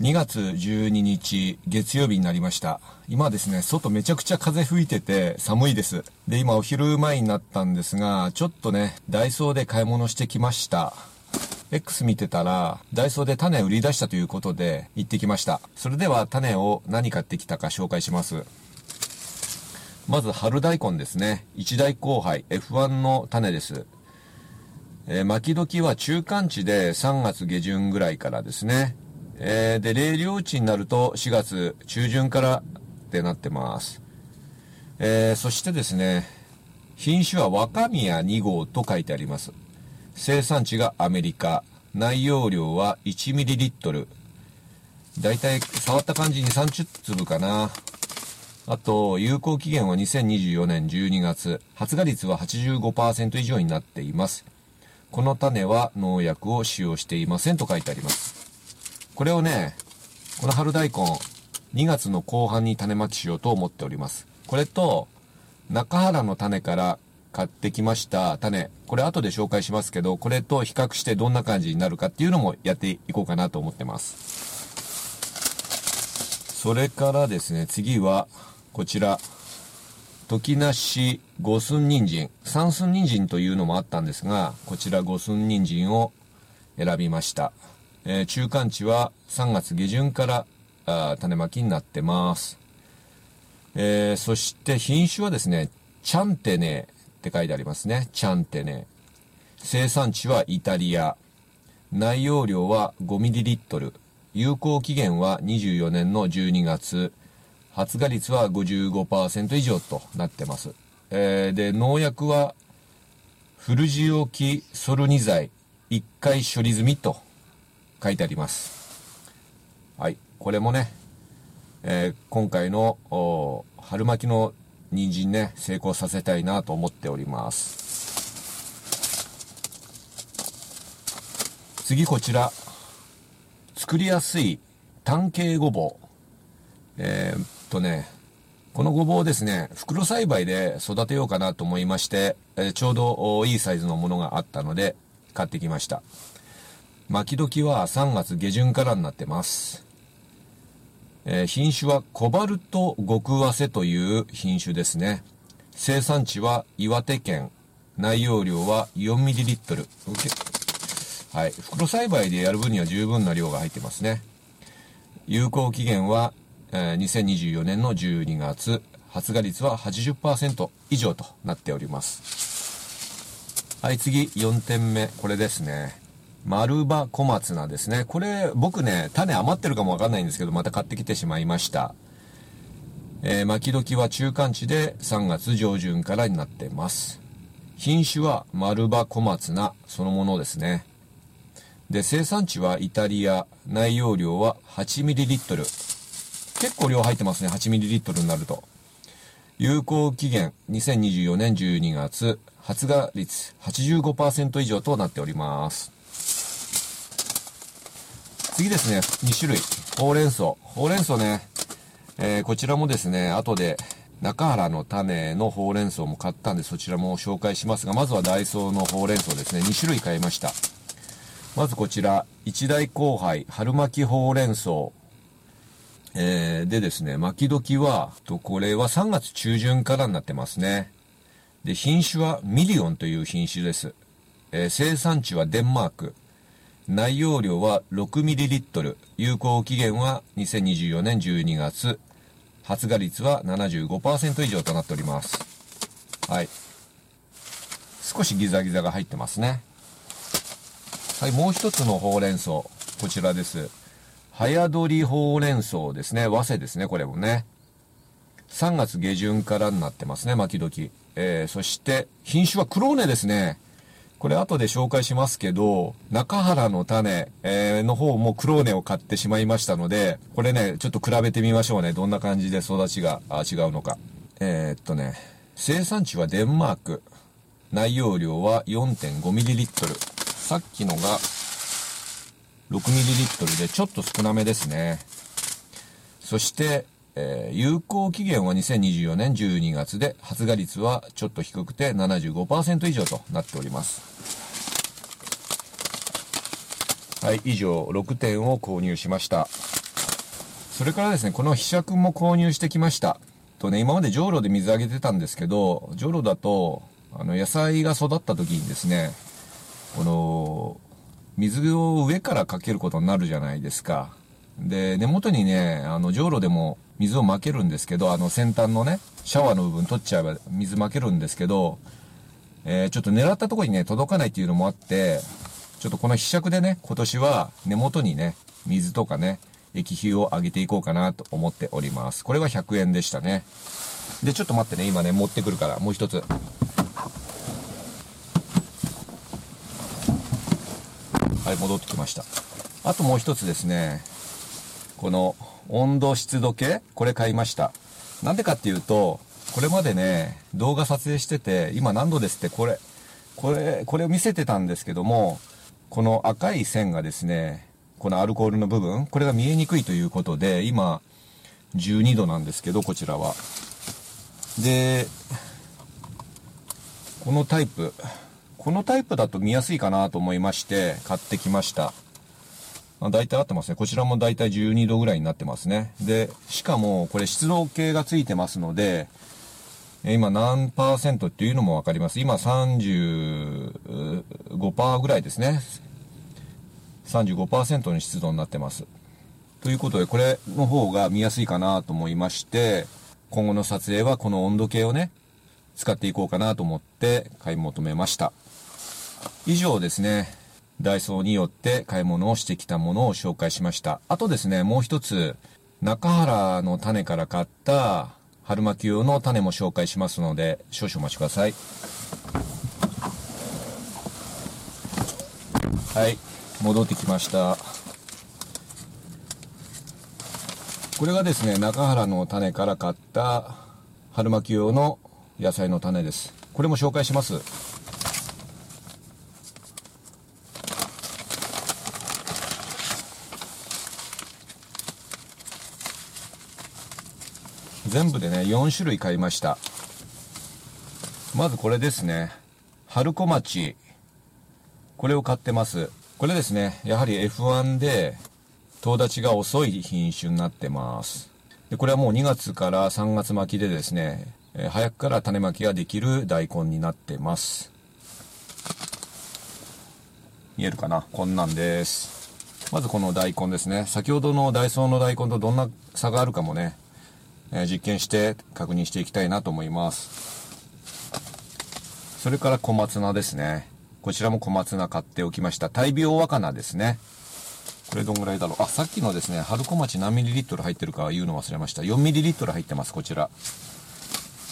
2月12日月曜日になりました。今ですね外めちゃくちゃ風吹いてて寒いです。で今お昼前になったんですがちょっとねダイソーで買い物してきました。X 見てたらダイソーで種売り出したということで行ってきました。それでは種を何買ってきたか紹介します。まず春大根ですね。一大交配 F1 の種です。えー、巻き時は中間地で3月下旬ぐらいからですね。えー、で、冷涼地になると4月中旬からってなってます。えー、そしてですね、品種は若宮2号と書いてあります。生産地がアメリカ。内容量は 1ml。だいたい触った感じに30粒かな。あと、有効期限は2024年12月。発芽率は85%以上になっています。この種は農薬を使用していませんと書いてあります。これをね、この春大根、2月の後半に種まきしようと思っております。これと、中原の種から買ってきました種、これ後で紹介しますけど、これと比較してどんな感じになるかっていうのもやっていこうかなと思ってます。それからですね、次は、こちら、時梨五寸人参、三寸人参というのもあったんですが、こちら五寸人参を選びました。えー、中間地は3月下旬からあ種まきになってます。えー、そして品種はですね、チャンテネって書いてありますね。チャンテネ。生産地はイタリア。内容量は 5ml。有効期限は24年の12月。発芽率は55%以上となってます。えー、で、農薬は、フルジオキソルニ剤1回処理済みと書いてあります。はい。これもね、えー、今回の春巻きの人参ね、成功させたいなと思っております。次こちら。作りやすい単形ごぼう。えー、っとね、このごぼうですね、袋栽培で育てようかなと思いまして、えー、ちょうどいいサイズのものがあったので買ってきました。巻き時は3月下旬からになってます。えー、品種はコバルト極早生という品種ですね。生産地は岩手県。内容量は 4ml。はい。袋栽培でやる分には十分な量が入ってますね。有効期限は、えー、2024年の12月。発芽率は80%以上となっております。はい、次、4点目。これですね。丸葉小松菜ですね。これ、僕ね、種余ってるかもわかんないんですけど、また買ってきてしまいました。えー、巻き時は中間地で3月上旬からになってます。品種は丸葉小松菜そのものですね。で、生産地はイタリア、内容量は 8ml。結構量入ってますね、8ml になると。有効期限2024年12月、発芽率85%以上となっております。次ですね、2種類。ほうれん草。ほうれん草ね、えー、こちらもですね、後で中原の種のほうれん草も買ったんで、そちらも紹介しますが、まずはダイソーのほうれん草ですね、2種類買いました。まずこちら、一代交配、春蒔きほうれん草。えー、でですね、蒔き時は、と、これは3月中旬からになってますね。で、品種はミリオンという品種です。えー、生産地はデンマーク。内容量は 6ml。有効期限は2024年12月。発芽率は75%以上となっております。はい。少しギザギザが入ってますね。はい、もう一つのほうれん草。こちらです。早取りほうれん草ですね。早生ですね、これもね。3月下旬からになってますね、巻き時。えー、そして、品種はクローネですね。これ後で紹介しますけど、中原の種、えー、の方もクローネを買ってしまいましたので、これね、ちょっと比べてみましょうね。どんな感じで育ちが違うのか。えー、っとね、生産地はデンマーク。内容量は 4.5ml。さっきのが 6ml でちょっと少なめですね。そして、えー、有効期限は2024年12月で、発芽率はちょっと低くて75%以上となっております。はい、以上6点を購入しました。それからですね、この被釈も購入してきました。とね、今までじょうろで水あげてたんですけど、じょうろだと、あの、野菜が育った時にですね、この、水を上からかけることになるじゃないですか。で、根元にね、あの、じょうろでも水をまけるんですけど、あの、先端のね、シャワーの部分取っちゃえば水まけるんですけど、えー、ちょっと狙ったところにね、届かないっていうのもあって、ちょっとこの被釈でね、今年は根元にね、水とかね、液肥を上げていこうかなと思っております。これは100円でしたね。で、ちょっと待ってね、今ね、持ってくるから、もう一つ。はい、戻ってきました。あともう一つですね、この温度湿度計、これ買いました。なんでかっていうと、これまでね、動画撮影してて、今何度ですって、これ、これ、これを見せてたんですけども、この赤い線がですね、このアルコールの部分、これが見えにくいということで、今、12度なんですけど、こちらは。で、このタイプ、このタイプだと見やすいかなと思いまして、買ってきました。大体合ってますね。こちらも大体12度ぐらいになってますね。で、しかも、これ湿度計がついてますので、今何パーセントっていうのもわかります。今35%ぐらいですね。35%の湿度になってます。ということで、これの方が見やすいかなと思いまして、今後の撮影はこの温度計をね、使っていこうかなと思って買い求めました。以上ですね、ダイソーによって買い物をしてきたものを紹介しました。あとですね、もう一つ、中原の種から買った春巻き用の種も紹介しますので、少々お待ちください。はい、戻ってきました。これがですね、中原の種から買った春巻き用の野菜の種です。これも紹介します。全部でね、4種類買いました。まずこれですね。春小町。これを買ってます。これですね、やはり F1 で、遠立ちが遅い品種になってます。で、これはもう2月から3月巻きでですね、えー、早くから種まきができる大根になってます。見えるかな？こんなんです。まずこの大根ですね。先ほどのダイソーの大根とどんな差があるかもね、え実験して確認していきたいなと思います。それから小松菜ですね。こちらも小松菜買っておきました。大病若菜ですね。これどんぐらいだろう。あ、さっきのですね、春小町何ミリリットル入ってるか言うの忘れました。4ミリリットル入ってます、こちら。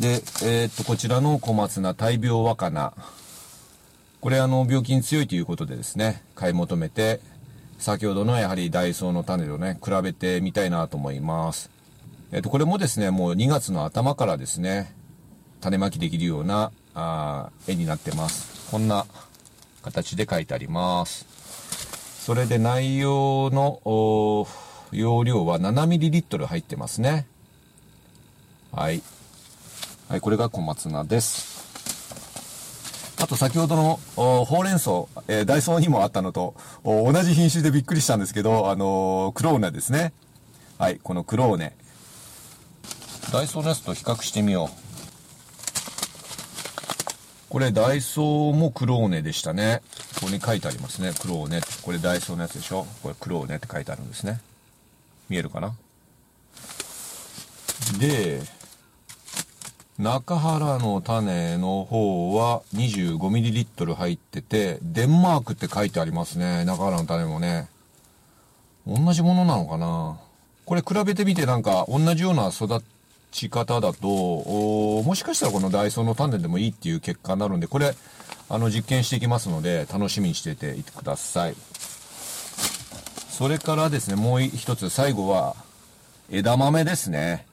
で、えー、っと、こちらの小松菜大病若菜。これあの、病気に強いということでですね、買い求めて、先ほどのやはりダイソーの種とね、比べてみたいなと思います。えっ、と、これもですね、もう2月の頭からですね、種まきできるようなあ絵になってます。こんな形で書いてあります。それで内容の容量は 7ml 入ってますね。はい。はい、これが小松菜です。あと先ほどのほうれん草、えー、ダイソーにもあったのと同じ品種でびっくりしたんですけど、あのー、クローネですね。はい、このクローネ。ダイソーのやつと比較してみよう。これダイソーもクローネでしたね。ここに書いてありますね。クローネ。これダイソーのやつでしょこれクローネって書いてあるんですね。見えるかな？で、中原の種の方は 25ml 入ってて、デンマークって書いてありますね。中原の種もね。同じものなのかな？これ比べてみてなんか同じような育ち方だと、もしかしたらこのダイソーの種でもいいっていう結果になるんで、これ、あの、実験していきますので、楽しみにしてていてください。それからですね、もう一つ、最後は、枝豆ですね。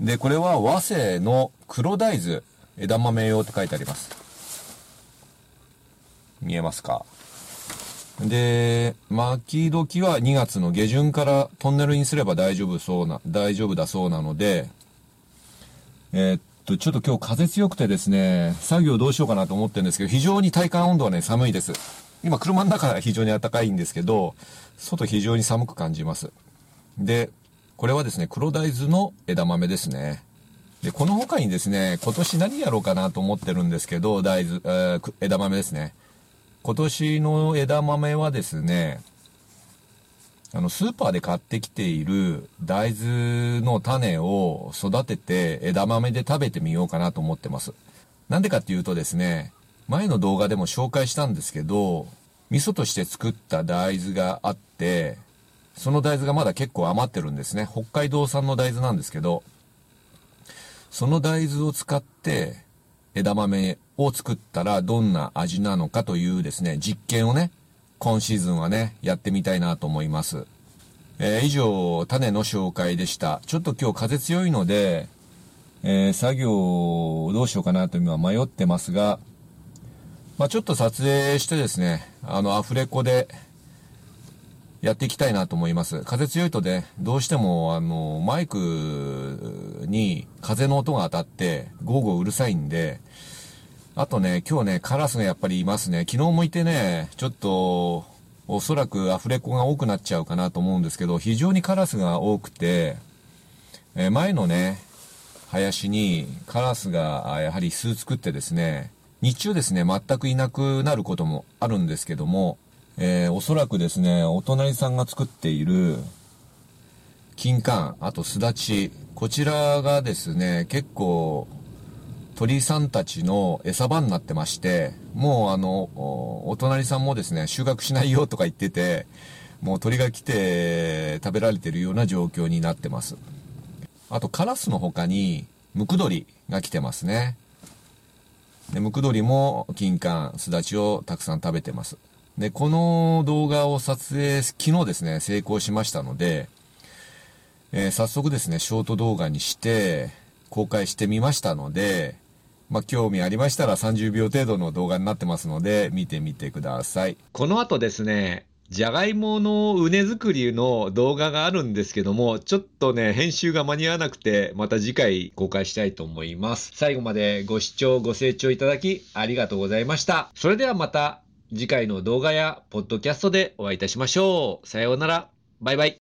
で、これは和製の黒大豆、枝豆用って書いてあります。見えますか？で、巻き時は2月の下旬からトンネルにすれば大丈夫そうな、大丈夫だそうなので、えー、っと、ちょっと今日風強くてですね、作業どうしようかなと思ってるんですけど、非常に体感温度はね、寒いです。今車の中は非常に暖かいんですけど、外非常に寒く感じます。で、これはですね、黒大豆の枝豆ですね。で、この他にですね、今年何やろうかなと思ってるんですけど、大豆、えー、枝豆ですね。今年の枝豆はですね、あの、スーパーで買ってきている大豆の種を育てて枝豆で食べてみようかなと思ってます。なんでかっていうとですね、前の動画でも紹介したんですけど、味噌として作った大豆があって、その大豆がまだ結構余ってるんですね。北海道産の大豆なんですけど、その大豆を使って枝豆を作ったらどんな味なのかというですね、実験をね、今シーズンはね、やってみたいなと思います。えー、以上、種の紹介でした。ちょっと今日風強いので、えー、作業をどうしようかなと今迷ってますが、まあ、ちょっと撮影してですね、あの、アフレコでやっていきたいなと思います。風強いとね、どうしても、あの、マイクに風の音が当たって、ゴーゴーうるさいんで、あとね、今日ね、カラスがやっぱりいますね。昨日もいてね、ちょっと、おそらくアフレコが多くなっちゃうかなと思うんですけど、非常にカラスが多くて、え前のね、林にカラスがやはり巣作ってですね、日中ですね、全くいなくなることもあるんですけども、えー、おそらくですね、お隣さんが作っている金柑、あとすだち、こちらがですね、結構鳥さんたちの餌場になってまして、もうあの、お隣さんもですね、収穫しないよとか言ってて、もう鳥が来て食べられてるような状況になってます。あとカラスの他に、ムクドリが来てますね。で、ムクドリも金柑、すだちをたくさん食べてます。で、この動画を撮影、昨日ですね、成功しましたので、えー、早速ですね、ショート動画にして公開してみましたので、まあ、興味ありましたら30秒程度の動画になってますので、見てみてください。この後ですね、じゃがいもの畝作りの動画があるんですけども、ちょっとね、編集が間に合わなくて、また次回公開したいと思います。最後までご視聴、ご清聴いただきありがとうございました。それではまた次回の動画やポッドキャストでお会いいたしましょう。さようなら。バイバイ。